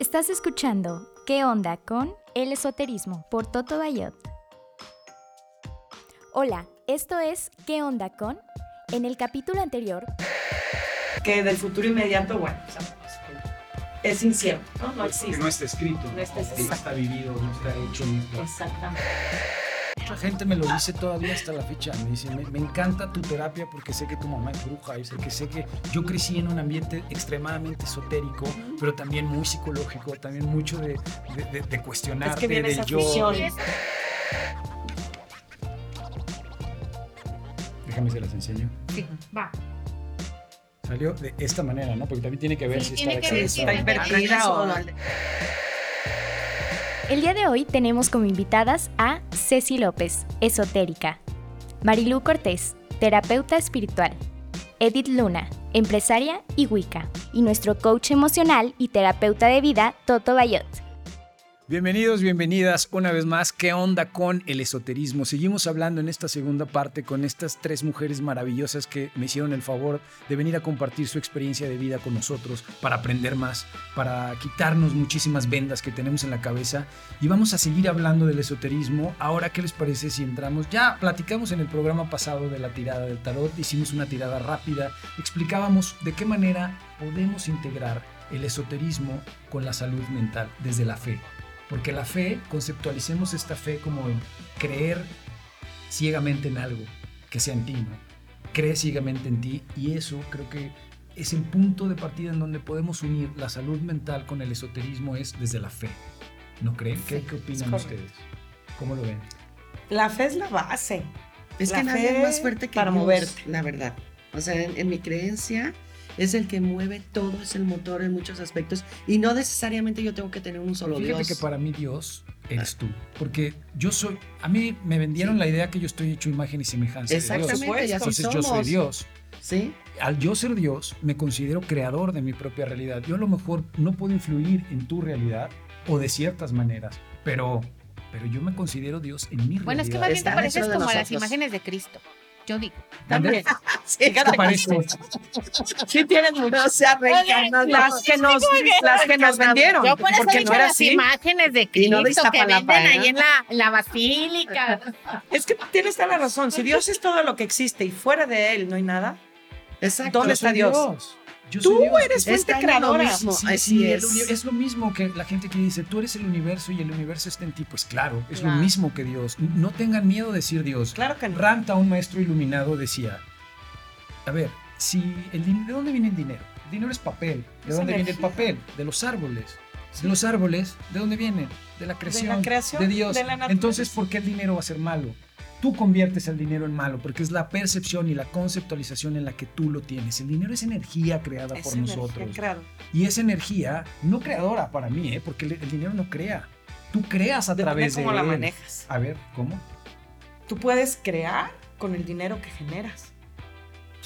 Estás escuchando ¿Qué onda con el esoterismo por Toto Bayot? Hola, esto es ¿Qué onda con? En el capítulo anterior que del futuro inmediato, bueno, sabemos que es incierto, ¿no? No existe. Que no está escrito, No está escrito. no está vivido, no está hecho. no está- Exactamente. Mucha gente me lo dice todavía hasta la fecha. Me dice, me, me encanta tu terapia porque sé que tu mamá es bruja y sé que sé que yo crecí en un ambiente extremadamente esotérico, pero también muy psicológico, también mucho de, de, de- de cuestionarte, Es que viene del esa yo. Déjame se las enseño. Sí, va. Salió de esta manera, ¿no? Porque también tiene que ver Sí, si tiene está que ver si está o no. invertida o- El día de hoy tenemos como invitadas a Ceci López, esotérica, Marilú Cortés, terapeuta espiritual, Edith Luna, empresaria y Wicca, y nuestro coach emocional y terapeuta de vida, Toto Bayot. Bienvenidos, bienvenidas una vez más. ¿Qué onda con el esoterismo? Seguimos hablando en esta segunda parte con estas tres mujeres maravillosas que me hicieron el favor de venir a compartir su experiencia de vida con nosotros para aprender más, para quitarnos muchísimas vendas que tenemos en la cabeza. Y vamos a seguir hablando del esoterismo. Ahora, ¿qué les parece si entramos? Ya platicamos en el programa pasado de la tirada del tarot, hicimos una tirada rápida, explicábamos de qué manera podemos integrar el esoterismo con la salud mental desde la fe. Porque la fe, conceptualicemos esta fe como el creer ciegamente en algo que sea en ti, ¿no? Cree ciegamente en ti y eso creo que es el punto de partida en donde podemos unir la salud mental con el esoterismo es desde la fe. ¿No creen? ¿Qué, Sí, qué es opinan ustedes? ¿Cómo lo ven? La fe es la base. Es La que nadie fe es más fuerte que para Dios, moverte. la verdad. O sea, en, en mi creencia es el que mueve todo, es el motor en muchos aspectos y no necesariamente yo tengo que tener un solo Fíjate Dios. que para mí Dios eres tú, porque yo soy, a mí me vendieron la idea que yo estoy hecho imagen y semejanza de Dios. Exactamente, y así Entonces yo soy. Dios. Sí, al yo ser Dios, me considero creador de mi propia realidad. Yo a lo mejor no puedo influir en tu realidad o de ciertas maneras, pero, pero yo me considero Dios en mi Bueno, es que realidad. más bien te pareces como a las imágenes de Cristo. Yo digo. ¿También? sí. Sí tienen mucho. No se arrancan Las que nos, las que nos vendieron. Yo por eso porque he no dicho las así. imágenes de Y no de Cristo que venden ahí en la, en la basílica. Es que tienes toda la razón. Si Dios es todo lo que existe y fuera de él no hay nada, Exacto. ¿Dónde está Dios? Yo Tú Dios. eres fuente lo creadora. mismo. Sí, Así sí, es. es lo mismo que la gente que dice, tú eres el universo y el universo está en ti. Pues claro, es Claro. lo mismo que Dios. No tengan miedo de decir Dios. Claro que no. Ranta, un maestro iluminado, decía, a ver, si el ¿de dónde viene el dinero? El dinero es papel. ¿De Es dónde viene el papel? De los árboles. De los árboles, ¿de dónde vienen? De la creación, creación, de Dios. de la. Entonces, ¿por qué el dinero va a ser malo? Tú conviertes el dinero en malo porque es la percepción y la conceptualización en la que tú lo tienes. El dinero es energía creada Es por energía nosotros. Y esa energía no creadora para mí, ¿eh? porque el, el dinero no crea. Tú creas a Depende través de cómo la manejas. A ver, ¿cómo? Tú puedes crear con el dinero que generas.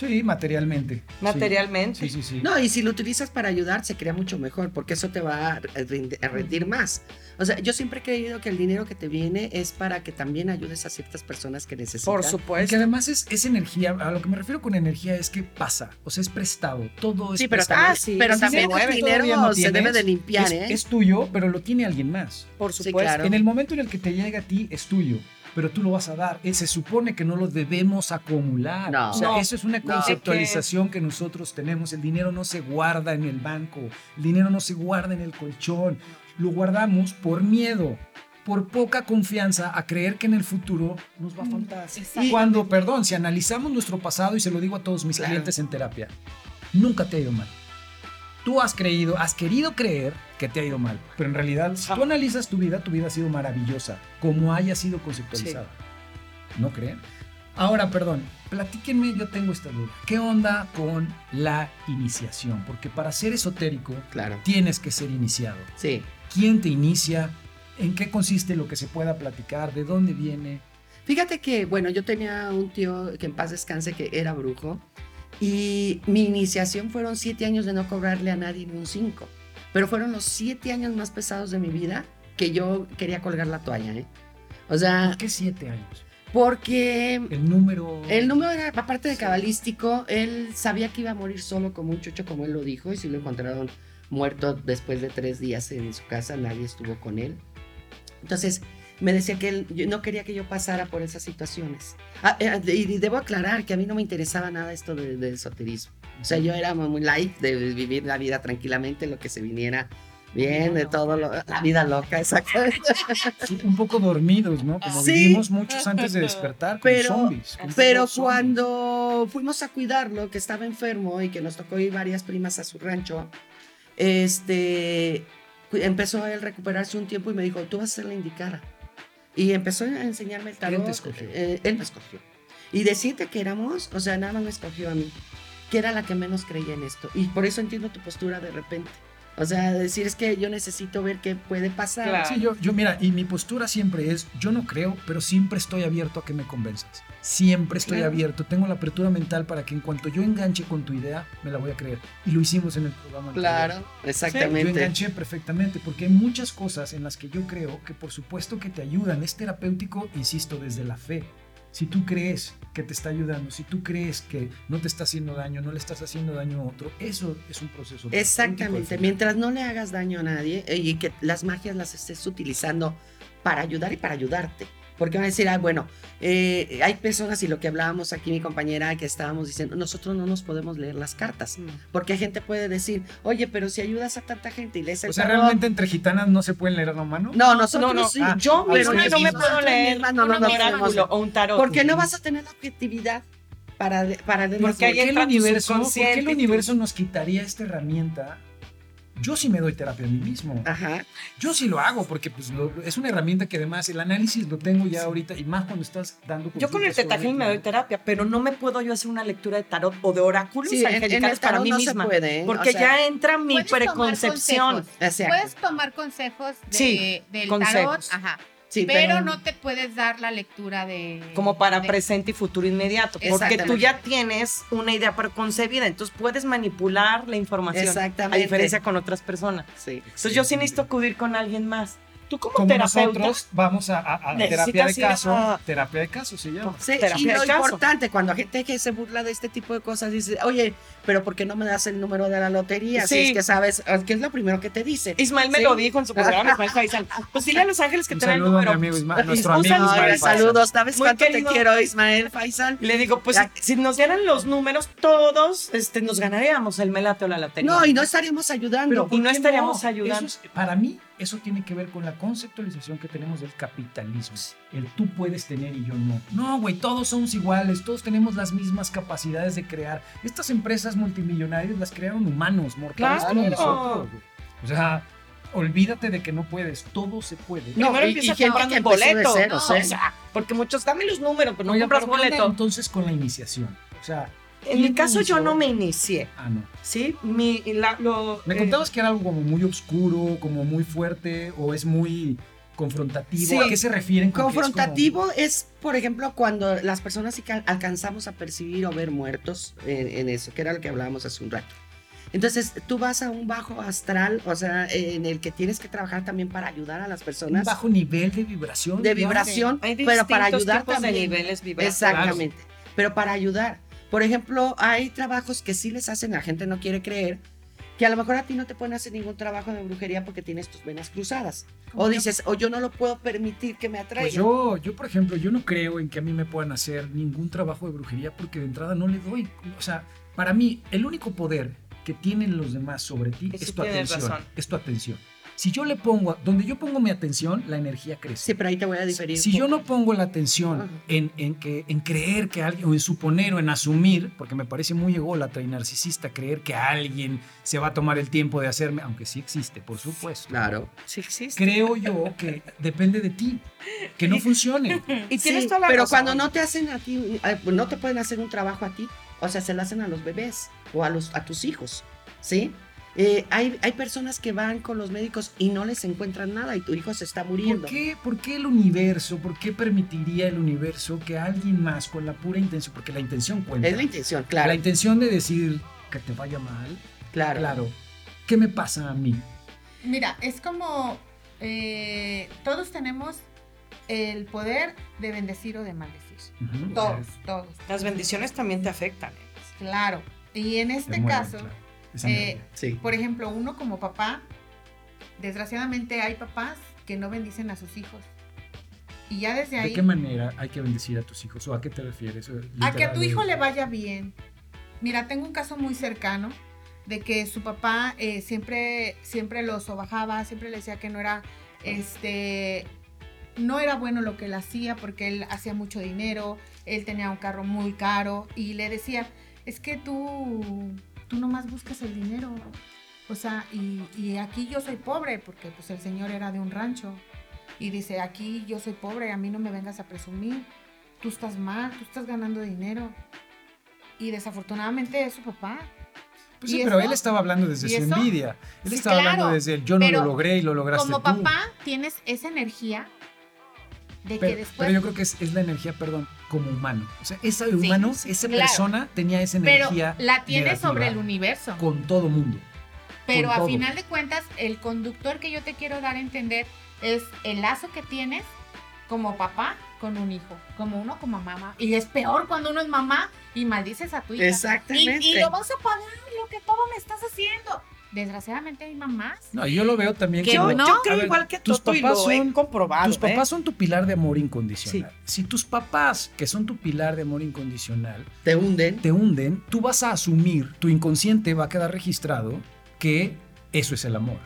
Sí, materialmente. Materialmente. Sí, sí, sí. No, y si lo utilizas para ayudar, se crea mucho mejor, porque eso te va a rinde- a rendir más. O sea, yo siempre he creído que el dinero que te viene es para que también ayudes a ciertas personas que necesitan. Por Y que supuesto. además es, es energía, a lo que me refiero con energía es que pasa, o sea, es prestado, todo es Sí, pero prestado. también, Ah, sí, pero también el dinero no se tienes, debe de limpiar, es, ¿eh? es tuyo, pero lo tiene alguien más. Por Sí, supuesto. claro. En el momento en el que te llega a ti, es tuyo, pero tú lo vas a dar. Eh, Se supone que no lo debemos acumular. No. O sea, No. eso es una No. conceptualización que nosotros tenemos. El dinero no se guarda en el banco, el dinero no se guarda en el colchón. Lo guardamos por miedo, por poca confianza a creer que en el futuro nos va a faltar. Exacto. Cuando, perdón, si analizamos nuestro pasado, y se lo digo a todos mis Claro. clientes en terapia, nunca te ha ido mal. Tú has creído, has querido creer que te ha ido mal, pero en realidad, si tú analizas tu vida, tu vida ha sido maravillosa, como haya sido conceptualizada. ¿No creen? Ahora, perdón, platíquenme, yo tengo esta duda. ¿Qué onda con la iniciación? Porque para ser esotérico, Claro. tienes que ser iniciado. Sí. ¿Quién te inicia? ¿En qué consiste lo que se pueda platicar? ¿De dónde viene? Fíjate que, bueno, yo tenía un tío que en paz descanse que era brujo y mi iniciación fueron siete años de no cobrarle a nadie ni un cinco, pero fueron los siete años más pesados de mi vida que yo quería colgar la toalla, ¿eh? O sea, ¿Por qué siete años? porque El número... el número era, aparte de cabalístico, él sabía que iba a morir solo como un chucho, como él lo dijo, y sí lo encontraron muerto después de tres días en su casa, nadie estuvo con él. Entonces, me decía que él yo no quería que yo pasara por esas situaciones. Ah, eh, y debo aclarar que a mí no me interesaba nada esto de- del esoterismo. O sea, yo era muy light de vivir la vida tranquilamente, lo que se viniera bien, de todo, lo- la vida loca, exactamente. Un poco dormidos, ¿no? Como Sí. vivimos muchos antes de despertar, como Pero- zombies. como Pero zombies. cuando fuimos a cuidarlo, que estaba enfermo y que nos tocó ir varias primas a su rancho, este, empezó él a recuperarse un tiempo y me dijo, tú vas a ser la indicada. Y empezó a enseñarme el tarot. te escogió? eh, él me escogió. Y decirte que éramos, o sea, nada más me escogió a mí, que era la que menos creía en esto. Y por eso entiendo tu postura de repente. O sea, decir es que yo necesito ver qué puede pasar. Claro. Sí, yo, yo, mira, y mi postura siempre es, yo no creo, pero siempre estoy abierto a que me convenzas. Siempre estoy Claro. abierto, tengo la apertura mental para que en cuanto yo enganche con tu idea, me la voy a creer. Y lo hicimos en el programa. anterior. Claro, Yo exactamente. enganché perfectamente porque hay muchas cosas en las que yo creo que por supuesto que te ayudan. Es terapéutico, insisto, desde la fe. Si tú crees que te está ayudando, si tú crees que no te está haciendo daño, no le estás haciendo daño a otro, eso es un proceso. Exactamente, mientras no le hagas daño a nadie eh, y que las magias las estés utilizando para ayudar y para ayudarte. Porque van a decir, ah, bueno, eh, hay personas y lo que hablábamos aquí mi compañera que estábamos diciendo, nosotros no nos podemos leer las cartas. Porque gente puede decir, oye, pero si ayudas a tanta gente y lees el O sea, tarot". realmente entre gitanas no se pueden leer la mano. No, nosotros No, no, sí. Ah, yo pero misma no me puedo leer no, no, no oráculo o un tarot. Porque no vas a tener la objetividad para, de- para leer las Porque ahí ¿Por qué, el universo, ¿Por qué el universo nos quitaría esta herramienta? Yo sí me doy terapia a mí mismo. Ajá. Yo sí lo hago porque pues, lo- es una herramienta que además el análisis lo tengo ya ahorita y más cuando estás dando Yo con el tetajín me doy terapia, pero no me puedo yo hacer una lectura de tarot o de oráculos Sí, angelicales el para mí no misma. se puede. ¿eh? Porque O sea, ya entra mi tomar preconcepción. consejos. exacto. Puedes tomar consejos de, Sí, del consejos. tarot, ajá, Sí, pero, no te puedes dar la lectura de... Como para de- presente y futuro inmediato. Porque tú ya tienes una idea preconcebida, entonces puedes manipular la información. Exactamente. A diferencia con otras personas. Sí. Entonces yo sí necesito acudir con alguien más. Tú como, Como terapeuta, nosotros vamos a, a- a Necesitas terapia de a- caso. Terapia de caso se llama. Sí, terapia y de lo caso. importante, cuando hay gente que se burla de este tipo de cosas, dice, oye, pero ¿por qué no me das el número de la lotería? Si es que sabes, que es lo primero que te dice. Ismael me Sí. lo dijo en su programa, Ismael Faisal. Pues dile a Los Ángeles que Un te den el mi número. amigo Ismael, Y nuestro amigo Ismael Faisal. saludos, ¿sabes Muy cuánto querido. te quiero, Ismael Faisal? Le digo, pues Ya. si nos dieran los números todos, este, nos ganaríamos el melate o la lotería. No, y no estaríamos ayudando. y no ¿por qué estaríamos ayudando. Eso es- para mí, eso tiene que ver con la conceptualización que tenemos del capitalismo. El tú puedes tener y yo no. No, güey, todos somos iguales, todos tenemos las mismas capacidades de crear. Estas empresas multimillonarias las crearon humanos, mortales como nosotros. güey. O sea, olvídate de que no puedes, todo se puede. No, Primero y- empieza y gente comprando un boleto. ¿no? O sea, porque muchos, dame los números, pero no Oiga, compras pero ¿qué onda boleto. entonces con la iniciación. O sea, En mi ¿quién caso yo no me inicié, Ah, no. ¿sí? Mi, la- lo, Me eh, contabas que era algo como muy oscuro, como muy fuerte, o es muy confrontativo. Sí. ¿A qué se refieren? con que es como- Confrontativo es, por ejemplo, cuando las personas sí que al- alcanzamos a percibir o ver muertos en, en eso, que era lo que hablábamos hace un rato. Entonces, tú vas a un bajo astral, o sea, en el que tienes que trabajar también para ayudar a las un personas bajo nivel de vibración. de vibración, hay pero para ayudar tipos también. de niveles vibratorios. Exactamente. Pero para ayudar. Por ejemplo, hay trabajos que sí les hacen, la gente no quiere creer, que a lo mejor a ti no te pueden hacer ningún trabajo de brujería porque tienes tus venas cruzadas. O dices, o yo no lo puedo permitir que me atraiga. Pues yo, yo, por ejemplo, yo no creo en que a mí me puedan hacer ningún trabajo de brujería porque de entrada no le doy. O sea, para mí, el único poder que tienen los demás sobre ti es tu atención. razón. Es tu atención. Si yo le pongo, donde yo pongo mi atención, la energía crece. Sí, pero ahí te voy a diferir. Si yo no pongo la atención en, en que, en creer que alguien, o en suponer o en asumir, porque me parece muy ególatra y narcisista creer que alguien se va a tomar el tiempo de hacerme, aunque sí existe, por supuesto. Claro. Sí existe. Creo yo que depende de ti, que no funcione. Y tienes Sí, toda la pero razón. cuando no te hacen a ti, eh, no te pueden hacer un trabajo a ti, o sea, se lo hacen a los bebés o a, los, a tus hijos, ¿sí? Eh, hay, hay personas que van con los médicos y no les encuentran nada y tu hijo se está muriendo. ¿Por qué, ¿Por qué el universo, por qué permitiría el universo que alguien más con la pura intención, porque la intención cuenta, Es la intención, claro. la intención de decir que te vaya mal, claro. claro, ¿qué me pasa a mí? Mira, es como eh, todos tenemos el poder de bendecir o de maldecir. Todos, todos. Las bendiciones también te afectan. ¿eh? Claro. Y en Te este mueven, caso, claro. Esa Eh. Sí. Por ejemplo, uno como papá, desgraciadamente hay papás que no bendicen a sus hijos. Y ya desde ¿De ahí, qué manera hay que bendecir a tus hijos? ¿O a qué te refieres? a que a tu hijo le vaya bien. Mira, tengo un caso muy cercano de que su papá eh, siempre, siempre lo sobajaba, siempre le decía que no era, este, no era bueno lo que él hacía porque él hacía mucho dinero, él tenía un carro muy caro y le decía, es que tú, tú nomás buscas el dinero. O sea, y, y aquí yo soy pobre porque pues el señor era de un rancho. Y dice, aquí yo soy pobre, a mí no me vengas a presumir. Tú estás mal, tú estás ganando dinero. Y desafortunadamente es su papá. Pues sí, ¿Y pero eso? él estaba hablando desde ¿Y su eso? envidia. Él Sí, estaba hablando desde el yo no lo logré y lo lograste Como tú. papá tienes esa energía de que después... pero yo creo que es, es la energía, perdón, como humano. O sea, ese humano, sí, esa claro. persona tenía esa pero energía la tiene sobre el universo. con todo mundo. Pero a todo. final de cuentas, el conductor que yo te quiero dar a entender es el lazo que tienes como papá con un hijo, como uno como mamá. Y es peor cuando uno es mamá y maldices a tu hija. Exactamente. Y, y lo vas a pagar lo que todo me estás haciendo. Desgraciadamente hay mamás. No, yo lo veo también Que como... Yo, no. yo creo ver, igual que tus Toto y papás lo he son- comprobado. Tus papás ¿eh? son tu pilar de amor incondicional. Si tus papás, que son tu pilar de amor incondicional, Te hunden. te hunden, tú vas a asumir, tu inconsciente va a quedar registrado que eso es el amor.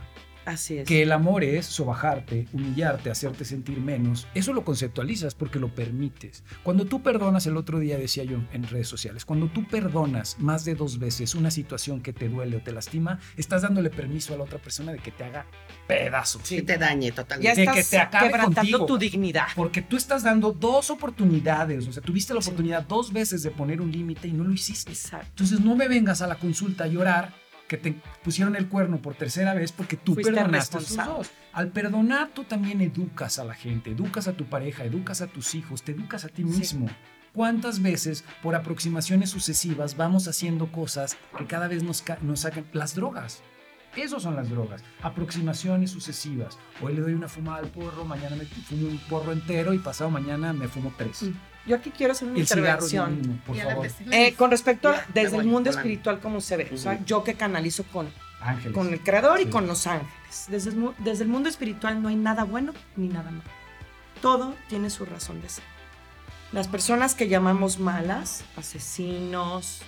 Así es. Que el amor es sobajarte, humillarte, hacerte sentir menos. Eso lo conceptualizas porque lo permites. Cuando tú perdonas, el otro día decía yo en redes sociales, cuando tú perdonas más de dos veces una situación que te duele o te lastima, estás dándole permiso a la otra persona de que te haga pedazos. Que te dañe ya totalmente. de que estás te acabe quebrantando contigo. tu dignidad. Porque tú estás dando dos oportunidades, o sea, tuviste la oportunidad dos veces de poner un límite y no lo hiciste. Exacto. Entonces no me vengas a la consulta a llorar que te pusieron el cuerno por tercera vez porque tú Fuiste perdonaste a sus dos. Al perdonar tú también educas a la gente, educas a tu pareja, educas a tus hijos, te educas a ti Sí. mismo. ¿Cuántas veces por aproximaciones sucesivas vamos haciendo cosas que cada vez nos, nos sacan las drogas? Esas son las drogas, aproximaciones sucesivas. Hoy le doy una fumada al porro, mañana me fumo un porro entero y pasado mañana me fumo tres. Mm. Yo aquí quiero hacer una intervención. mismo, por favor. Eh, con respecto a Ya, desde voy, el mundo volando. espiritual, ¿cómo se ve? O sea, yo que canalizo con, Ángeles. con el creador y con los ángeles. Desde desde el mundo espiritual no hay nada bueno ni nada malo. Todo tiene su razón de ser. Las personas que llamamos malas, asesinos,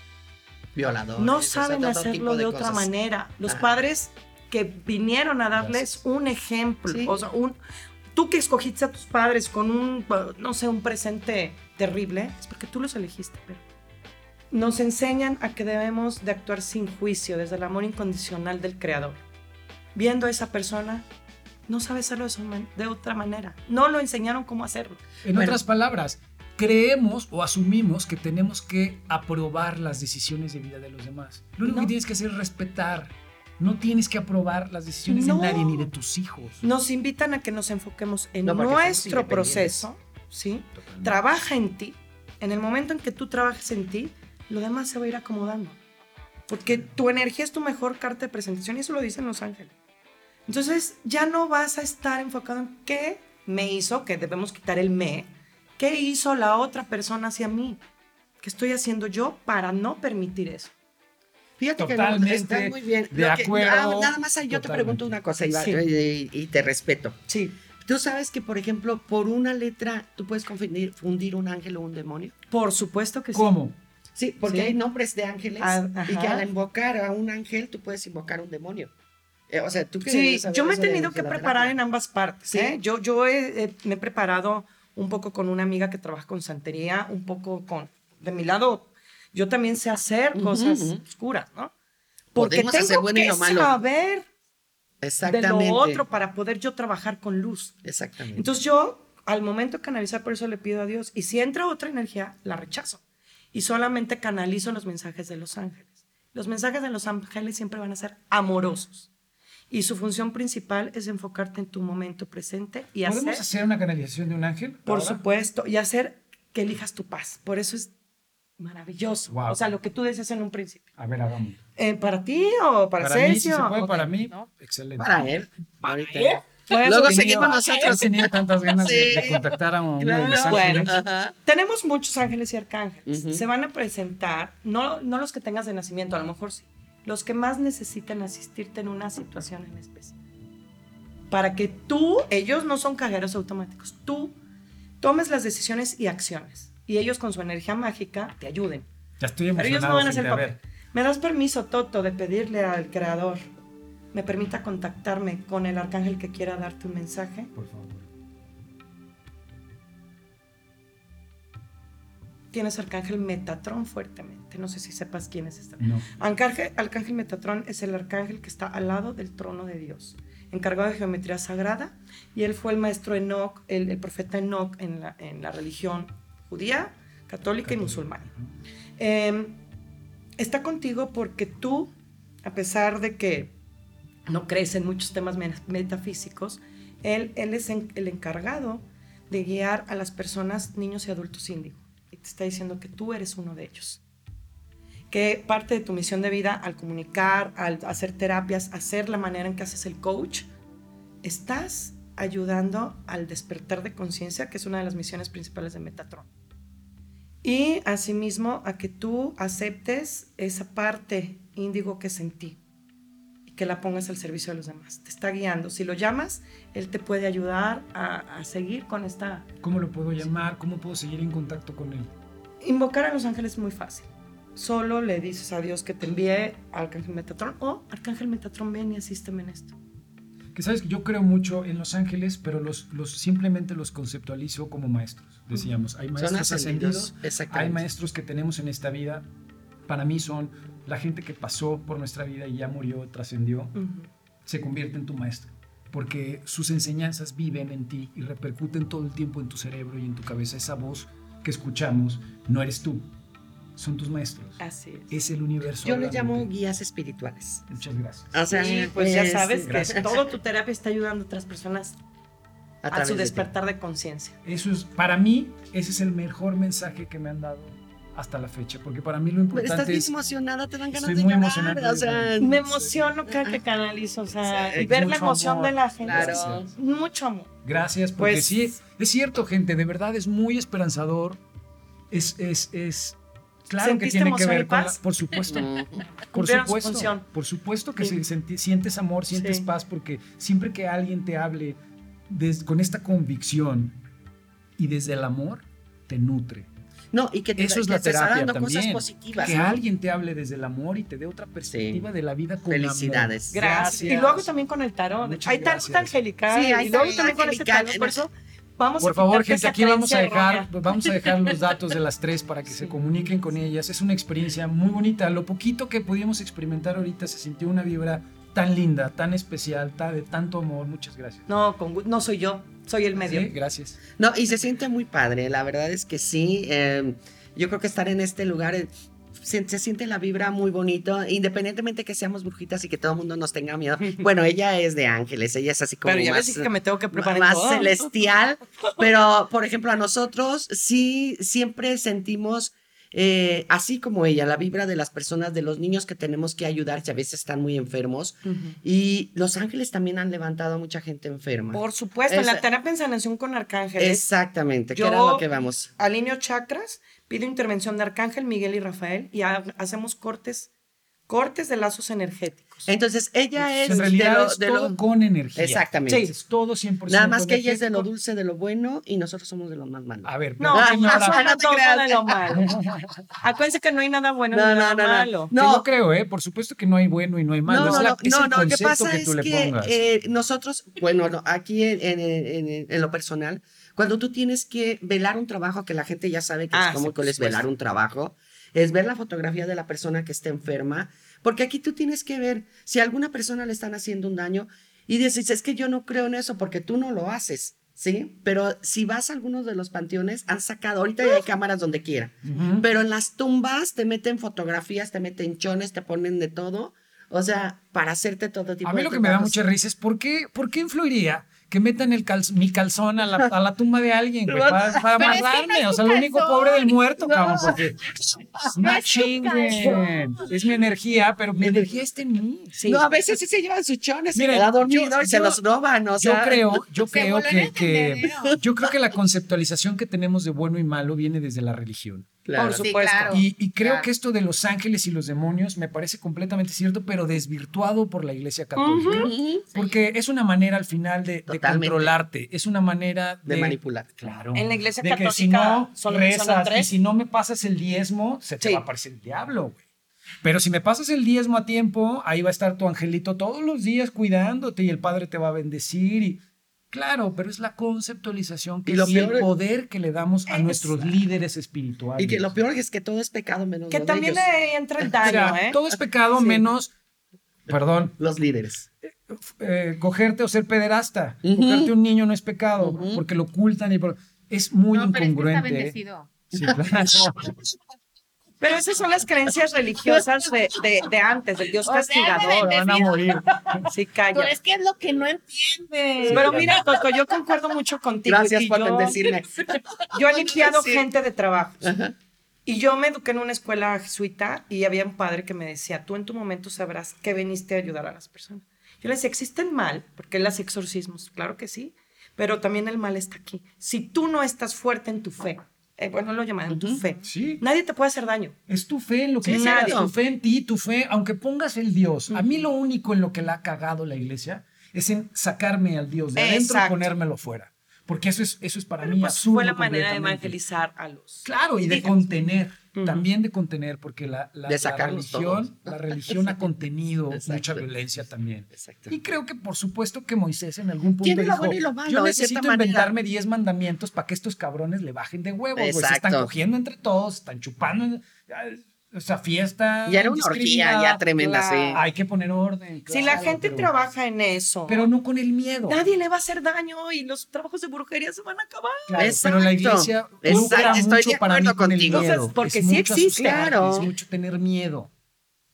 Violadores. no o sea, saben hacerlo de, otra manera. Los Ajá. padres que vinieron a darles Gracias. un ejemplo, Sí. o sea, un, tú que escogiste a tus padres con un, no sé, un presente terrible, es porque tú los elegiste, pero nos enseñan a que debemos de actuar sin juicio, desde el amor incondicional del creador. Viendo a esa persona, no sabe hacerlo de, otra manera. No lo enseñaron cómo hacerlo. En Bueno. otras palabras, creemos o asumimos que tenemos que aprobar las decisiones de vida de los demás. Lo único No. que tienes que hacer es respetar. No tienes que aprobar las decisiones No. de nadie ni de tus hijos. Nos invitan a que nos enfoquemos en No, nuestro proceso, ¿sí? trabaja en ti. En el momento en que tú trabajes en ti, lo demás se va a ir acomodando. Porque tu energía es tu mejor carta de presentación y eso lo dicen los ángeles. Entonces ya no vas a estar enfocado en qué me hizo, que debemos quitar el me, qué hizo la otra persona hacia mí, qué estoy haciendo yo para no permitir eso. Fíjate que Totalmente no, estás muy bien. de que- acuerdo, ah, nada más ahí yo te totalmente. pregunto una cosa Iván, Sí. y, y te respeto. Sí, ¿Tú sabes que, por ejemplo, por una letra tú puedes confundir fundir un ángel o un demonio? por supuesto que sí. ¿Cómo? Sí, porque Sí. hay nombres de ángeles Ah, y que al invocar a un ángel tú puedes invocar un demonio. Eh, o sea, tú que Sí, yo me he tenido que preparar en ambas partes. Sí. ¿eh? Yo, yo he- he- me he preparado un poco con una amiga que trabaja con santería, un poco con... De mi lado, yo también sé hacer cosas ujú. oscuras, ¿no? Porque Podemos hacer tengo bueno y que lo malo. saber de Exactamente. lo otro para poder yo trabajar con luz. Exactamente. Entonces yo, al momento de canalizar, por eso le pido a Dios. Y si entra otra energía, la rechazo. Y solamente canalizo los mensajes de los ángeles. Los mensajes de los ángeles siempre van a ser amorosos. Y su función principal es enfocarte en tu momento presente y hacer, ¿Podemos hacer una canalización de un ángel? por ahora? supuesto, y hacer que elijas tu paz. Por eso es maravilloso. Wow. O sea, lo que tú decías en un principio. A ver, hagamos. Eh, ¿Para ti o para, Para mí, si Sergio? se puede, para mí, ¿no? excelente. Para él. Ahorita. Pues, Luego seguimos nosotros. Tenido tantas ganas de, Sí. de contactar a uno de Claro. ángeles. Bueno. Ajá. Tenemos muchos ángeles y arcángeles. Ujú. Se van a presentar, no, no los que tengas de nacimiento, a lo mejor sí, los que más necesitan asistirte en una situación en especial. Para que tú, ellos no son cajeros automáticos, tú tomes las decisiones y acciones. Y ellos con su energía mágica te ayuden. Ya estoy Pero ellos no emocionado. van a hacer papel. ¿Me das permiso, Toto, de pedirle al creador me permita contactarme con el arcángel que quiera darte un mensaje? Por favor. Tienes arcángel Metatrón fuertemente. No sé si sepas quién es esta. No. Arcángel, arcángel Metatrón es el arcángel que está al lado del trono de Dios, encargado de geometría sagrada, y él fue el maestro Enoch, el, el profeta Enoch en la, en la religión judía, católica y musulmana. Eh, está contigo porque tú, a pesar de que no crees en muchos temas metafísicos, él, él es en- el encargado de guiar a las personas, niños y adultos índigo. Y te está diciendo que tú eres uno de ellos. Que parte de tu misión de vida, al comunicar, al hacer terapias, hacer la manera en que haces el coach, estás ayudando al despertar de conciencia, que es una de las misiones principales de Metatron. Y asimismo a que tú aceptes esa parte índigo que es en ti y que la pongas al servicio de los demás. Te está guiando. Si lo llamas, él te puede ayudar a, a seguir con esta... ¿Cómo lo puedo llamar? ¿Cómo puedo seguir en contacto con él? Invocar a los ángeles es muy fácil. Solo le dices a Dios que te envíe a Arcángel Metatron o Arcángel Metatron ven y asísteme en esto. Que sabes que yo creo mucho en los ángeles, pero los, los simplemente los conceptualizo como maestros. Decíamos, hay maestros ascendidos, hay maestros que tenemos en esta vida. Para mí son la gente que pasó por nuestra vida y ya murió, trascendió, Ujú. se convierte en tu maestro. Porque sus enseñanzas viven en ti y repercuten todo el tiempo en tu cerebro y en tu cabeza. Esa voz que escuchamos no eres tú, son tus maestros. Así es. Es el universo. Yo le llamo guías espirituales. Muchas gracias. O sea, Sí, pues ya es- sabes que gracias. todo tu terapia está ayudando a otras personas a a, su de despertar de conciencia. Eso es, para mí, ese es el mejor mensaje que me han dado hasta la fecha, porque para mí lo Pero importante estás bien es... emocionada, te dan ganas Estoy de muy llorar. emocionado O sea, de- Me emociono cada que canalizo, o sea, Sí, y ver la emoción amor. de la gente. Claro. Mucho amor. Gracias, porque Pues- sí, es cierto, gente, de verdad es muy esperanzador. Es, es, es, claro que ¿Sentiste tiene que ver con la, paz? por supuesto, mm, por su supuesto, por supuesto que Sí. se- senti- sientes amor, sientes Sí. paz, porque siempre que alguien te hable des- con esta convicción y desde el amor, te nutre. No, y que te, Eso es que la te terapia dando cosas también. positivas. Que ¿no? alguien te hable desde el amor y te dé otra perspectiva de la vida con Felicidades. amor. Gracias. Y luego también con el tarot. Muchas hay tarot gracias. angelical. Sí, hay y luego también con ese tarot. Por eso vamos Por a favor, gente, aquí vamos a dejar, errónea. vamos a dejar los datos de las tres para que se comuniquen con ellas. Es una experiencia muy bonita. Lo poquito que pudimos experimentar ahorita se sintió una vibra tan linda, tan especial, ta- de tanto amor. Muchas gracias. No, con no soy yo, soy el medio. Sí, gracias. No, y se siente muy padre, la verdad es que sí. eh, yo creo que estar en este lugar eh, se, se siente la vibra muy bonito, independientemente que seamos brujitas y que todo el mundo nos tenga miedo. Bueno, ella es de ángeles, ella es así como Pero ya más, que me tengo que preparar más todo. celestial, pero por ejemplo a nosotros sí siempre sentimos eh, así como ella, la vibra de las personas, de los niños que tenemos que ayudar, que a veces están muy enfermos. Y los ángeles también han levantado a mucha gente enferma. Por supuesto, en la terapia en sanación con arcángeles, Exactamente, que era lo que vamos. alineo chakras, pido intervención de Arcángel Miguel y Rafael y ha- hacemos cortes, cortes de lazos energéticos. Entonces, ella es en realidad de lo, es de todo lo- con energía. Exactamente. Es todo 100%. Nada más que ella es de lo dulce, de lo bueno, y nosotros somos de lo más malo. A ver, No, pero no, señora, no, no, te creas. de lo malo. Acuérdense que no hay nada bueno No, ni no, nada no, no. malo. No. no creo, ¿eh? Por supuesto que no hay bueno y no hay malo. No, es no, la- no, es no, no, lo que pasa que es tú le que eh, nosotros, bueno, no, aquí en, en- en- en lo personal, cuando tú tienes que velar un trabajo, que la gente ya sabe que Ah, es como sí, que por es velar un trabajo, es ver la fotografía de la persona que está enferma, porque aquí tú tienes que ver si a alguna persona le están haciendo un daño y dices, es que yo no creo en eso porque tú no lo haces. ¿Sí? Pero si vas a algunos de los panteones, han sacado, ahorita hay cámaras donde quiera, pero en las tumbas te meten fotografías, te meten chones, te ponen de todo. O sea, para hacerte todo tipo A mí de lo que me da mucha risa es ¿por qué, por qué influiría que metan el calz- mi calzón a la, a la tumba de alguien, güey? Para, para Pero es que no amarrarme. o sea, lo único pobre del muerto, No. cabrón, porque no chinguen. Es mi energía, pero mi energía está en mí. Sí. No, a veces sí se llevan sus chones, Miren, se queda dormido yo- y se yo- los roban, o Yo creo, yo creo que, yo creo que la conceptualización que tenemos de bueno y malo viene desde la religión. Claro. Por Sí, supuesto. claro. Y, y creo Claro. que esto de los ángeles y los demonios me parece completamente cierto, pero desvirtuado por la Iglesia Católica. Porque es una manera al final de, controlarte, es una manera de, De manipular. Claro. En la Iglesia de que Católica si no solo y si no me pasas el diezmo, se te Sí. va a aparecer el diablo, güey. Pero si me pasas el diezmo a tiempo, ahí va a estar tu angelito todos los días cuidándote y el Padre te va a bendecir y claro, pero es la conceptualización que Y lo y el poder que le damos a Es- nuestros líderes espirituales. Y que lo peor es que todo es pecado menos Que lo de también ellos. ahí entra el daño, ¿eh? todo es pecado Sí. menos, perdón, Los líderes. eh, cogerte o ser pederasta. Ujú. Cogerte un niño no es pecado porque lo ocultan y por- es muy No, pero es que está incongruente. ¿eh? bendecido. Sí, claro. Pero esas son las creencias religiosas de, de, de antes, del Dios O sea, castigador. de Van a morir. Sí, calla. es que es lo que no entiendes. Pero mira, Coco, yo concuerdo mucho contigo. Gracias por yo, bendecirme. Yo he limpiado Sí. gente de trabajos. Ajá. Y yo me eduqué en una escuela jesuita y había un padre que me decía, tú en tu momento sabrás que viniste a ayudar a las personas. Yo le decía, existe el mal, porque él hace exorcismos, claro que sí, pero también el mal está aquí. Si tú no estás fuerte en tu fe, eh, bueno, lo llaman en tu Ujú. fe, Sí. nadie te puede hacer daño. Es tu fe en lo que Sí, claro. tu fe en ti, tu fe, aunque pongas el Dios. A mí lo único en lo que la ha cagado la iglesia es en sacarme al Dios de adentro y Exacto. ponérmelo fuera. Porque eso es, eso es para Pero mí pues fue la manera de evangelizar a los... Claro, y de indígenas. También de contener, porque la, la- De la religión, la religión ha contenido Exacto. mucha violencia también. Exacto. Y creo que por supuesto que Moisés en algún punto Tiene lo dijo, bueno y lo malo, yo necesito manera". inventarme 10 mandamientos para que estos cabrones le bajen de huevos. Se están cogiendo entre todos, están chupando, o sea, fiesta Ya era una orgía, ya tremenda, Claro. sí. Hay que poner orden. si la claro, gente pero- trabaja en eso, Pero no con el miedo. nadie le va a hacer daño y los trabajos de brujería se van a acabar. Claro, Exacto. pero la iglesia Exacto, lucra estoy mucho de para mí acuerdo con el contigo. miedo. Entonces, porque es sí existe. Claro. Es mucho tener miedo.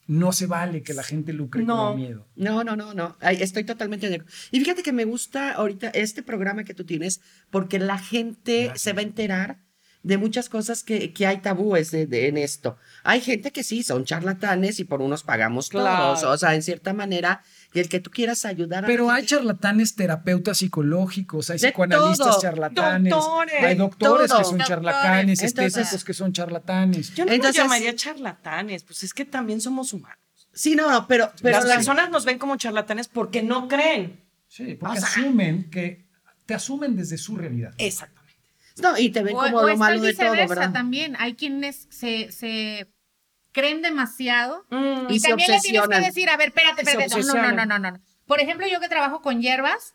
No se vale que la gente lucre No. con el miedo. No, no, no, no. Ay, estoy totalmente de acuerdo. Y fíjate que me gusta ahorita este programa que tú tienes porque la gente Gracias. se va a enterar de muchas cosas que, que hay tabúes de, de- en esto. Hay gente que sí, son charlatanes y por unos pagamos Claro. todos. O sea, en cierta manera, y el que tú quieras ayudar a Pero hay gente- charlatanes terapeutas psicológicos, hay De psicoanalistas todo. charlatanes, Doctores. hay doctores todo. que son Doctores. charlatanes, Entonces- estéticos que son charlatanes. Yo no Entonces- llamaría charlatanes, pues es que también somos humanos. Sí, no, no, pero, pero Las la- personas nos ven como charlatanes porque no creen. Sí, porque O sea- asumen que te asumen desde su realidad. Exactamente. No, y te ven como o lo malo de todo, ¿verdad? también. Hay quienes se, se creen demasiado Mm, Y también le tienes que decir, a ver, espérate, espérate. No, no, no, no, no. Por ejemplo, yo que trabajo con hierbas,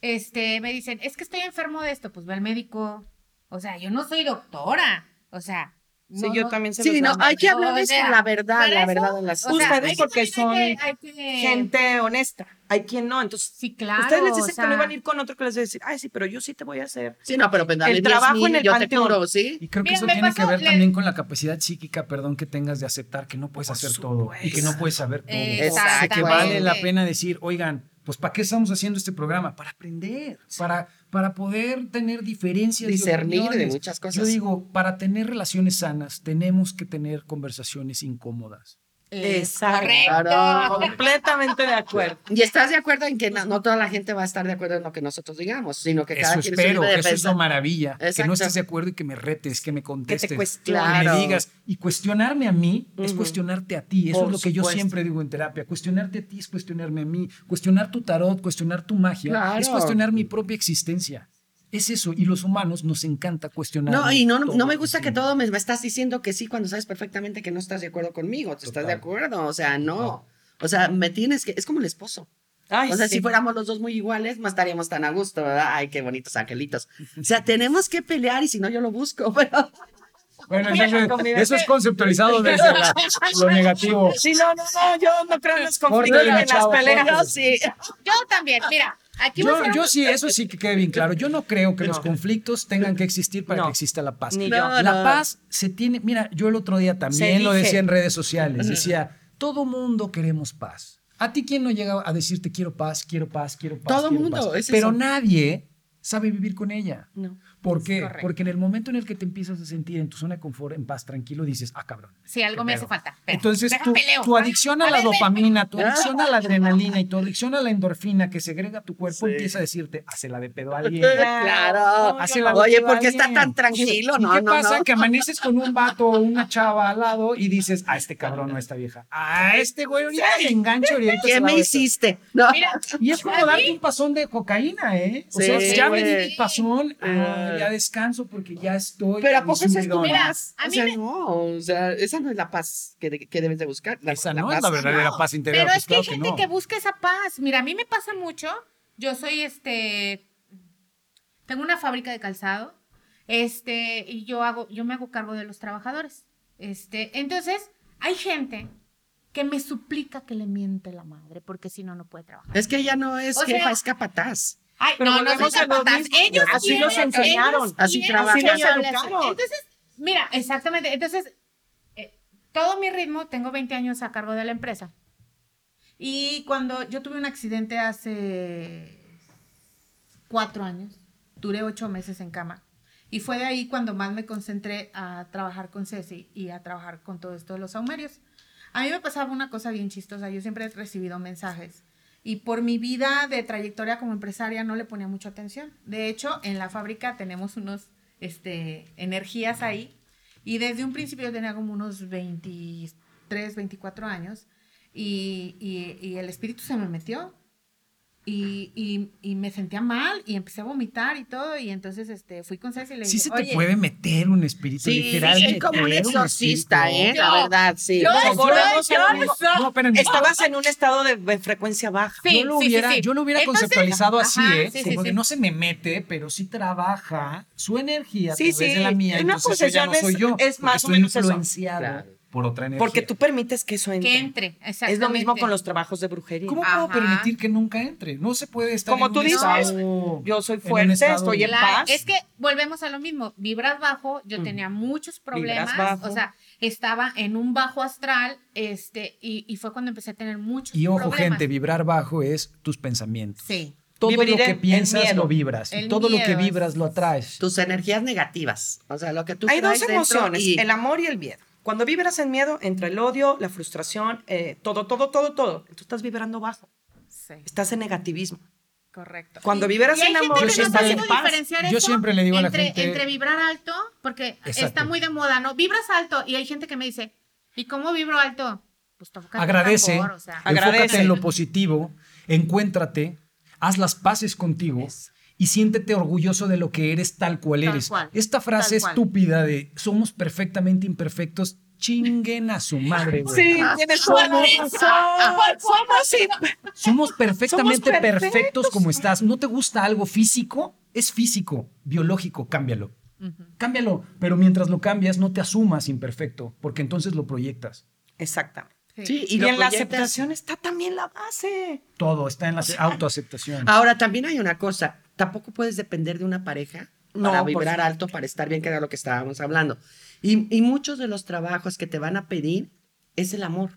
este, me dicen, es que estoy enfermo de esto, pues ve al médico. O sea, yo no soy doctora. O sea, sí, no, yo no- también se Sí, no, hay que hablar O de sea, la verdad, la eso, verdad de las o sea, Ustedes porque que- que- Gente honesta. Hay quien no. Entonces, Sí, claro. ustedes les o dicen sea, que no iban a ir con otro que les va a decir, ay, sí, pero yo sí te voy a hacer. Sí, no, pero pues dame El 10 trabajo mil, en el yo te panteón. curo, ¿sí? Y creo que Mira, eso tiene que ver le- también con la capacidad psíquica, perdón, que tengas de aceptar que no puedes Por hacer todo y que no puedes saber todo. Exactamente. que vale la pena decir, oigan, pues ¿para qué estamos haciendo este programa? Para aprender, para, para poder tener diferencias. Discernir de opiniones. muchas cosas. Yo digo, para tener relaciones sanas, tenemos que tener conversaciones incómodas. Exacto. Claro. Completamente de acuerdo. Y estás de acuerdo en que no, no toda la gente va a estar de acuerdo en lo que nosotros digamos, sino que cada Eso quien espero, es de eso es lo maravilla. Que no Exacto. estés de acuerdo y que me retes, que me contestes. que me Claro. digas. Y cuestionarme a mí es Ujú. cuestionarte a ti. Eso Por es lo que yo siempre digo en terapia. Cuestionarte a ti es cuestionarme a mí. Cuestionar tu tarot, cuestionar tu magia, Claro. es cuestionar mi propia existencia. Es eso. Y los humanos nos encanta cuestionar. No, y no, no me gusta que todo me, me estás diciendo que sí cuando sabes perfectamente que no estás de acuerdo conmigo. ¿Te estás de acuerdo? O sea, no. O sea, me tienes que. Es como el esposo. Ay, O sea, sí. si fuéramos los dos muy iguales, no estaríamos tan a gusto, ¿verdad? Ay, qué bonitos angelitos. O sea, tenemos que pelear y si no, yo lo busco. Pero Bueno, eso, es- conceptualizado desde la- lo negativo. Sí, no, no, no, yo no creo en los conflictos en las peleas. sí. Yo también, mira, aquí Yo, yo sí, eso sí que quede bien claro. Yo no creo que los No. conflictos tengan que existir para No. que exista la paz. Ni No, yo. no. La paz se tiene, mira, yo el otro día también Se lo elige. decía en redes sociales, decía, todo mundo queremos paz. ¿A ti quién no llega a decirte quiero paz, quiero paz, quiero paz? Todo quiero mundo, paz"? es Pero eso. nadie sabe vivir con ella. No. ¿Por qué? correcto. Porque en el momento en el que te empiezas a sentir en tu zona de confort, en paz, tranquilo, dices, ah, cabrón. Sí, algo me pedo". hace falta. Espera, Entonces, deja tu, peleo. tu adicción a, A la ver, dopamina, tu adicción a la adrenalina y tu adicción a la endorfina que segrega tu cuerpo Sí. empieza a decirte, hazla de pedo a alguien. Claro. De Oye, ¿por qué está tan tranquilo? ¿Y No, qué no, pasa? no. Que amaneces con un vato o una chava al lado y dices, a este cabrón o a esta vieja. A este güey ahorita le engancho ahorita. ¿Qué me beso". hiciste? No. Mira, Y es como A darte un pasón de cocaína, ¿eh? O Sí, sea, ya me di mi pasón, ah, Ya descanso porque ya estoy. Pero ¿a poco esa es tu paz? a O sea, me- no, o sea, esa no es la paz que, de- que debes de buscar. La, Esa no es la verdadera paz interior. Pero pues es que hay gente no. que busca esa paz. Mira, a mí me pasa mucho. Yo soy este. Tengo una fábrica de calzado. Este, y yo hago, yo me hago cargo de los trabajadores. Este, entonces, hay gente que me suplica que le miente la madre, porque si no, no puede trabajar. Es que ella no es O jefa, sea- es capataz. Ay, Pero no, no lo capataz. Ellos Así quieren, nos enseñaron. ellos Así trabajan. Entonces, mira, exactamente. Entonces, eh, todo mi ritmo, tengo 20 años a cargo de la empresa. Y cuando yo tuve un accidente hace cuatro años, duré ocho meses en cama. Y fue de ahí cuando más me concentré a trabajar con Ceci y a trabajar con todo esto de los saumerios. A mí me pasaba una cosa bien chistosa. Yo siempre he recibido mensajes y por mi vida de trayectoria como empresaria no le ponía mucha atención. De hecho, en la fábrica tenemos unos este, energías ahí y desde un principio yo tenía como unos 23, 24 años y, y- y el espíritu se me metió y, y- y me sentía mal y empecé a vomitar y todo y entonces este, fui con Ceci y le Sí dije, se te "Oye, puede meter un espíritu Sí, literalmente. es como un exorcista, ¿eh? La Yo- verdad, sí. yo- yo-. No. Estabas en un estado de, de frecuencia baja. Sí, yo lo sí, sí, hubiera, sí. yo lo hubiera Entonces, conceptualizado así, ¿eh? sí, sí, porque sí. no se me mete, pero sí trabaja su energía a Sí, través sí. de la mía. Una entonces eso ya no soy es- yo. es más o menos eso. influenciado Claro. Por otra energía. Porque tú permites que eso entre. que entre, exactamente. Es lo mismo con los trabajos de brujería. ¿Cómo puedo permitir que nunca entre? No se puede estar Como en tú un dices, estado- yo soy fuerte, estoy en Claro, paz. es que volvemos a lo mismo. Vibras bajo, yo Mm. tenía muchos problemas. bajo. O sea, estaba en un bajo astral, este, y, y fue cuando empecé a tener muchos Y ojo, problemas. gente, vibrar bajo es tus pensamientos. Sí. Todo lo que en- en piensas miedo. lo vibras. y todo lo que vibras lo atraes. Tus energías negativas. O sea, lo que tú Hay dos emociones, y- el amor y el miedo. Cuando vibras en miedo, entra el odio, la frustración, eh, todo, todo, todo, todo. Tú estás vibrando bajo, Sí, estás en negativismo. correcto. Cuando vibras en amor, Yo no siempre- Yo eso siempre le digo a la gente- entre vibrar alto, porque Exacto. está muy de moda, ¿no? Vibras alto y hay gente que me dice, ¿y cómo vibro alto? Pues Agradece, tambor, o sea. enfócate Agradece. en lo positivo, encuéntrate, haz las paces contigo y siéntete orgulloso de lo que eres tal cual Tal eres. cual, Esta frase estúpida de somos perfectamente imperfectos, chinguen a su madre, güey. Sí, tienes. Somos sí. Somos perfectamente Somos perfectos. perfectos. como estás. ¿No te gusta algo físico? Es físico, biológico, cámbialo. Cámbialo, pero mientras lo cambias no te asumas imperfecto, porque entonces lo proyectas. Exactamente. Sí. Sí, y, Y, en la aceptación está también la base. Todo está en la autoaceptación. Ahora, también hay una cosa. Tampoco puedes depender de una pareja No, para vibrar alto, para estar bien, que era lo que estábamos hablando. Y, y muchos de los trabajos que te van a pedir es el amor.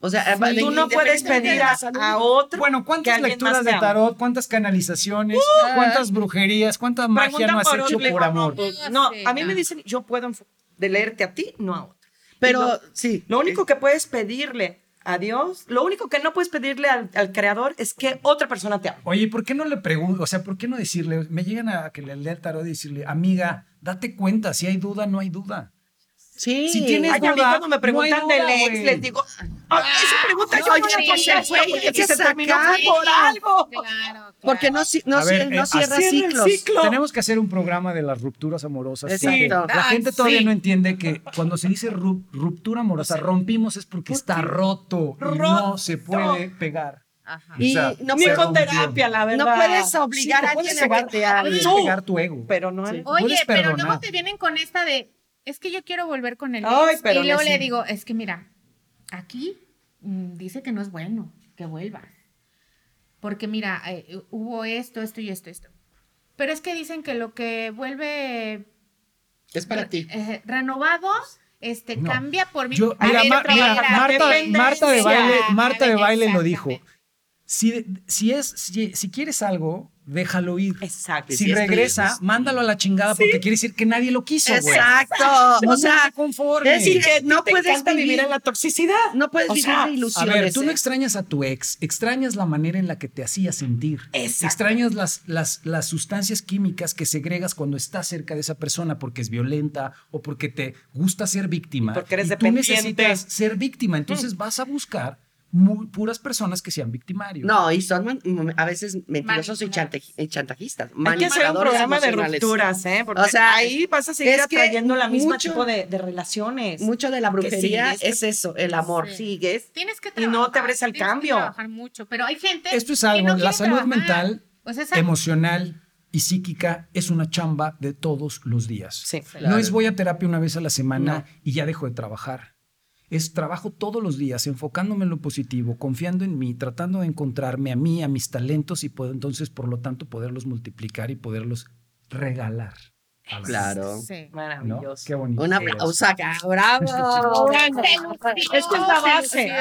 O sea, Tú no puedes pedir a, a otro. Bueno, ¿cuántas lecturas de tarot, cuántas canalizaciones, cuántas brujerías, cuánta magia no has por hecho por amor? No, Sí, a mí no. me dicen, yo puedo de leerte a ti, no a otro. Pero sí. Lo único que puedes pedirle a Dios, lo único que no puedes pedirle al, al creador es que otra persona te ame. Oye, ¿por qué no le pregunto? O sea, ¿por qué no decirle? Me llegan a que le lea el tarot y decirle, amiga, date cuenta, si hay duda, no hay duda. Sí. Si tienes Ay, a mí duda, cuando me preguntan no duda, del ex, güey. les digo, "Ay, esa pregunta yo Oye, no la sí, contesto güey, porque que si se terminó por algo. Claro, claro. Porque no, no, A ver, no eh, cierra ciclos. ciclo. Tenemos que hacer un programa de las rupturas amorosas. Exacto. La Ay, gente todavía sí. no entiende que cuando se dice ru- ruptura amorosa, rompimos es porque está roto y no Roto. se puede pegar. Ajá. Y O sea, no, Ni con terapia, la verdad. no puedes Sí, obligar te a alguien a que te No. tu ego. Pero no. Sí. Oye, pero luego te vienen con esta de, es que yo quiero volver con él. Ay, pero y luego le digo, es que mira, aquí mm, dice que no es bueno que vuelva. Porque mira, eh, hubo esto, esto y esto, esto. Pero es que dicen que lo que vuelve Es para ti. eh, renovado, este, No. cambia por mí. Yo, mira, ver, Mar- otra mira. Marta. Marta de baile, Marta de baile lo dijo. Si, si, es, si, si quieres algo, déjalo ir. Exacto. Si estoy- regresa, mándalo a la chingada porque quiere decir que nadie lo quiso. Exacto. No O sea, te conformes. es decir, que no Te puedes vivir, vivir en la toxicidad. no puedes O vivir sea, de A ilusiones. ver, tú no ¿eh? extrañas a tu ex, extrañas la manera en la que te hacía sentir. Exacto. Extrañas las, las, las sustancias químicas que segregas cuando estás cerca de esa persona porque es violenta o porque te gusta ser víctima. Y porque eres y tú dependiente. necesitas ser víctima. Entonces vas a buscar mu- puras personas que sean victimarios. No, y son a veces mentirosos y, y chantajistas. Hay que hacer un programa de rupturas, ¿eh? Porque O sea, ahí vas a seguir atrayendo la misma mucho- tipo de, de relaciones. Mucho de la brujería sigues- es eso, el amor. Sí. Sigues. Tienes que Y trabajar. no te abres al tienes que cambio. trabajar mucho, pero hay gente Esto es que algo, no la salud trabajar. mental, esa- emocional y psíquica es una chamba de todos los días. Sí. No es voy a terapia una vez a la semana No. y ya dejo de trabajar. Es trabajo todos los días, enfocándome en lo positivo, confiando en mí, tratando de encontrarme a mí, a mis talentos y puedo entonces, por lo tanto, poderlos multiplicar y poderlos regalar. Claro. Sí. Maravilloso. Qué bonito. Un aplauso acá. ¡Bravo! Esta es la base.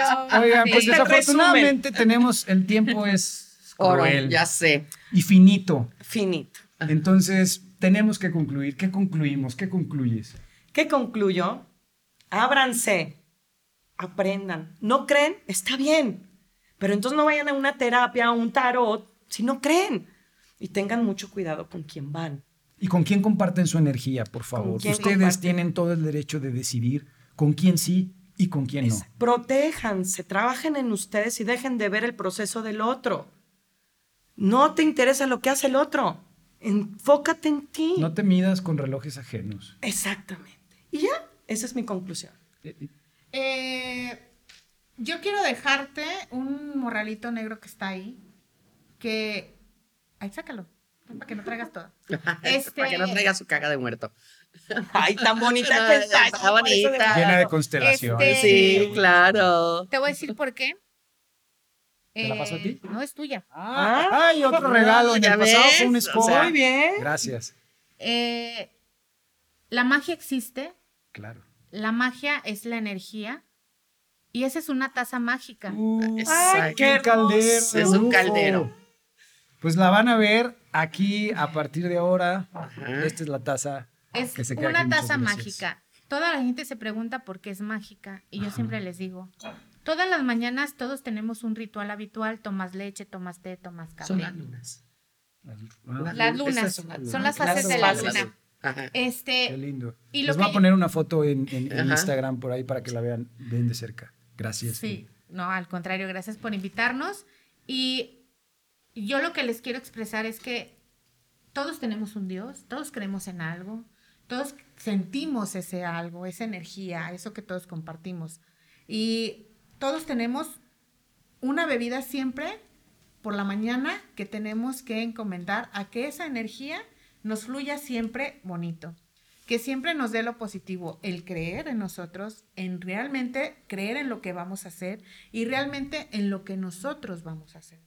Oigan, pues Este desafortunadamente tenemos, el tiempo es Oro, cruel ya sé. y finito. Finito. Entonces, tenemos que concluir. ¿Qué concluimos? ¿Qué concluyes? ¿Qué concluyo? Ábranse, aprendan. ¿No creen? Está bien. Pero entonces no vayan a una terapia, a un tarot, si no creen. Y tengan mucho cuidado con quién van. ¿Y con quién comparten su energía, por favor? Ustedes comparten? tienen todo el derecho de decidir con quién sí y con quién no. Protéjanse, trabajen en ustedes y dejen de ver el proceso del otro. No te interesa lo que hace el otro. Enfócate en ti. No te midas con relojes ajenos. Exactamente. Y ya, esa es mi conclusión. Eh, yo quiero dejarte un morralito negro que está ahí. Que. Ahí, sácalo. Para que no traigas todo. Este- Para que no traiga su caga de muerto. Ay, tan bonita que está. Está bonita. Llena de constelaciones. Este- Sí, claro. Te voy a decir por qué. ¿Te la paso a ti? No, es tuya. Ah, ay, otro regalo. En ya el pasado ves, fue un o escoba. sea, Muy bien. Gracias. Eh, la magia existe. Claro. La magia es la energía. Y esa es una taza mágica. Uh, Ay, qué caldero. Es un caldero. Pues la van a ver aquí a partir de ahora. Ajá. Esta es la taza. Es que se queda una taza mágica. Toda la gente se pregunta por qué es mágica y yo siempre les digo, todas las mañanas todos tenemos un ritual habitual, tomas leche, tomas té, tomas café. Son las lunas. Ah, Las Esas lunas, son las son lunas. las fases Las de la fases. luna. Ajá. Qué Este, lindo. Y lo Les voy a poner una foto en, en- en Ajá. Instagram por ahí para que la vean bien de cerca. Gracias. sí, no, al contrario, gracias por invitarnos y yo lo que les quiero expresar es que todos tenemos un Dios, todos creemos en algo, todos sentimos ese algo, esa energía, eso que todos compartimos. Y todos tenemos una bebida siempre por la mañana que tenemos que encomendar a que esa energía nos fluya siempre bonito, que siempre nos dé lo positivo, el creer en nosotros, en realmente creer en lo que vamos a hacer y realmente en lo que nosotros vamos a hacer.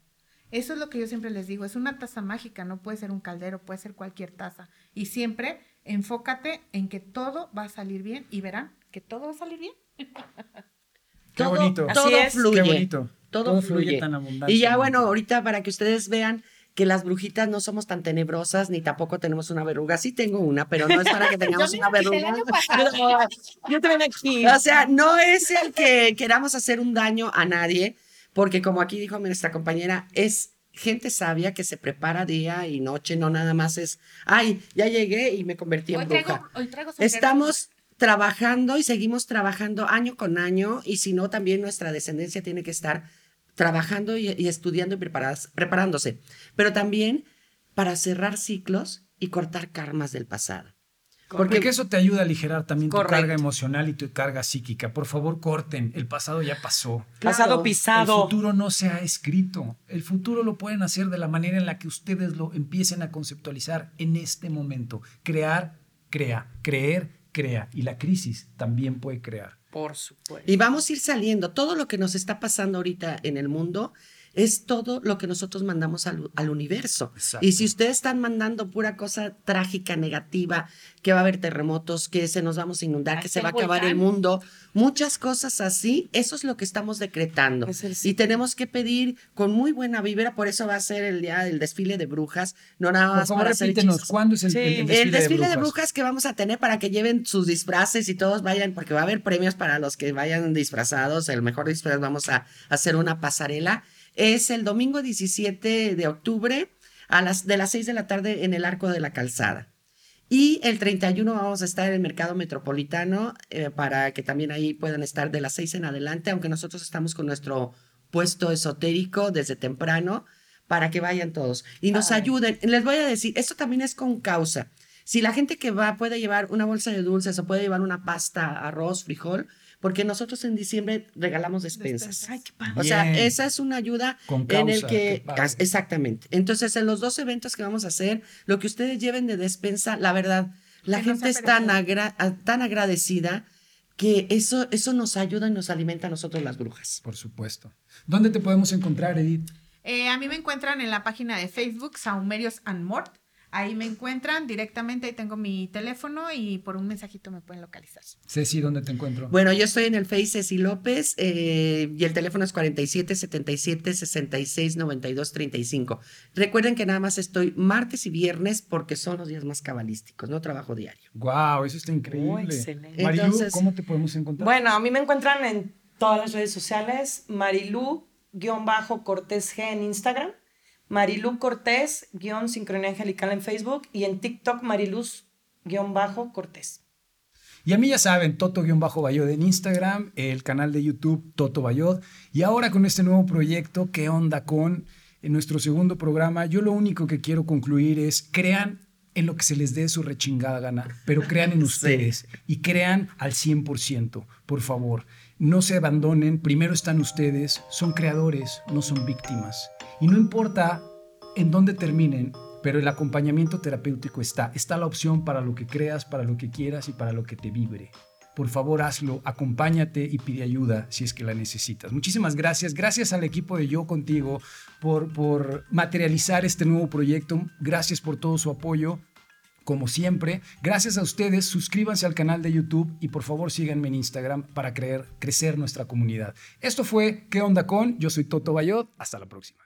Eso es lo que yo siempre les digo, es una taza mágica, no puede ser un caldero, puede ser cualquier taza. Y siempre enfócate en que todo va a salir bien y verán que todo va a salir bien. Qué Todo- bonito. Todo Así es. fluye. Qué bonito. Todo, fluye. tan abundante. Y ya bueno, ahorita para que ustedes vean que las brujitas no somos tan tenebrosas ni tampoco tenemos una verruga. Sí tengo una, pero no es para que tengamos Yo una verruga. año pasado. Yo aquí. O sea, no es el que queramos hacer un daño a nadie, porque como aquí dijo nuestra compañera, es gente sabia que se prepara día y noche, no nada más es, ay, ya llegué y me convertí en bruja. traigo, hoy traigo sombrero. Estamos trabajando y seguimos trabajando año con año y si no, también nuestra descendencia tiene que estar trabajando y, y estudiando y preparándose, pero también para cerrar ciclos y cortar karmas del pasado. Porque, eso te ayuda a aligerar también tu carga emocional y tu carga psíquica. Por favor, corten. El pasado ya pasó. Pasado Claro, El pisado. futuro no se ha escrito. El futuro lo pueden hacer de la manera en la que ustedes lo empiecen a conceptualizar en este momento. Crear, crea. Creer, crea. Y la crisis también puede crear. Por supuesto. Y vamos a ir saliendo. Todo lo que nos está pasando ahorita en el mundo es todo lo que nosotros mandamos al, al universo. Exacto. Y si ustedes están mandando pura cosa trágica, negativa, que va a haber terremotos, que se nos vamos a inundar, que se va a acabar el mundo, muchas cosas así, eso es lo que estamos decretando. Es Y tenemos que pedir con muy buena vibra, por eso va a ser el día del desfile de brujas, no nada Por más favor, para hacer repítenos. ¿cuándo es el, Sí. el- desfile, El desfile de brujas? brujas que vamos a tener para que lleven sus disfraces y todos vayan, porque va a haber premios para los que vayan disfrazados. El mejor disfraz vamos a hacer una pasarela. Es el domingo 17 de octubre a las de las 6 de la tarde en el Arco de la Calzada. Y el 31 vamos a estar en el Mercado Metropolitano eh, para que también ahí puedan estar de las 6 en adelante, aunque nosotros estamos con nuestro puesto esotérico desde temprano para que vayan todos y nos Ay. ayuden. Les voy a decir, esto también es con causa. Si la gente que va puede llevar una bolsa de dulces o puede llevar una pasta, arroz, frijol, porque nosotros en diciembre regalamos despensas. Ay, qué padre. O sea, esa es una ayuda Con en el que... Exactamente. Entonces, en los dos eventos que vamos a hacer, lo que ustedes lleven de despensa, la verdad, la Que gente es tan, agra- tan agradecida que eso, eso nos ayuda y nos alimenta a nosotros las brujas. Por supuesto. ¿Dónde te podemos encontrar, Edith? Eh, a mí me encuentran en la página de Facebook, Saumerios and Mort. Ahí me encuentran directamente, ahí tengo mi teléfono y por un mensajito me pueden localizar. Ceci, ¿dónde te encuentro? Bueno, yo estoy en el Face Ceci López eh, y el teléfono es 47 77 66 92 35. Recuerden que nada más estoy martes y viernes porque son los días más cabalísticos, no trabajo diario. Wow, eso está increíble. Oh, excelente. Marilu, Entonces- ¿cómo te podemos encontrar? Bueno, a mí me encuentran en todas las redes sociales, Marilu-Cortés G en Instagram, Marilu Cortés-Sincronía Angelical en Facebook y en TikTok Mariluz-Cortés. Y a mí ya saben, Toto-Bayod en Instagram, el canal de YouTube Toto Bayod. Y ahora con este nuevo proyecto, ¿qué onda con en nuestro segundo programa? Yo lo único que quiero concluir es crean en lo que se les dé su rechingada gana, pero crean en ustedes y crean al 100%, por favor. No se abandonen, primero están ustedes, son creadores, no son víctimas. Y no importa en dónde terminen, pero el acompañamiento terapéutico está. Está la opción para lo que creas, para lo que quieras y para lo que te vibre. Por favor, hazlo, acompáñate y pide ayuda si es que la necesitas. Muchísimas gracias. Gracias al equipo de Yo Contigo por, materializar este nuevo proyecto. Gracias por todo su apoyo. Como siempre, gracias a ustedes, suscríbanse al canal de YouTube y por favor síganme en Instagram para creer, crecer nuestra comunidad. Esto fue ¿Qué onda con? Yo soy Toto Bayot. Hasta la próxima.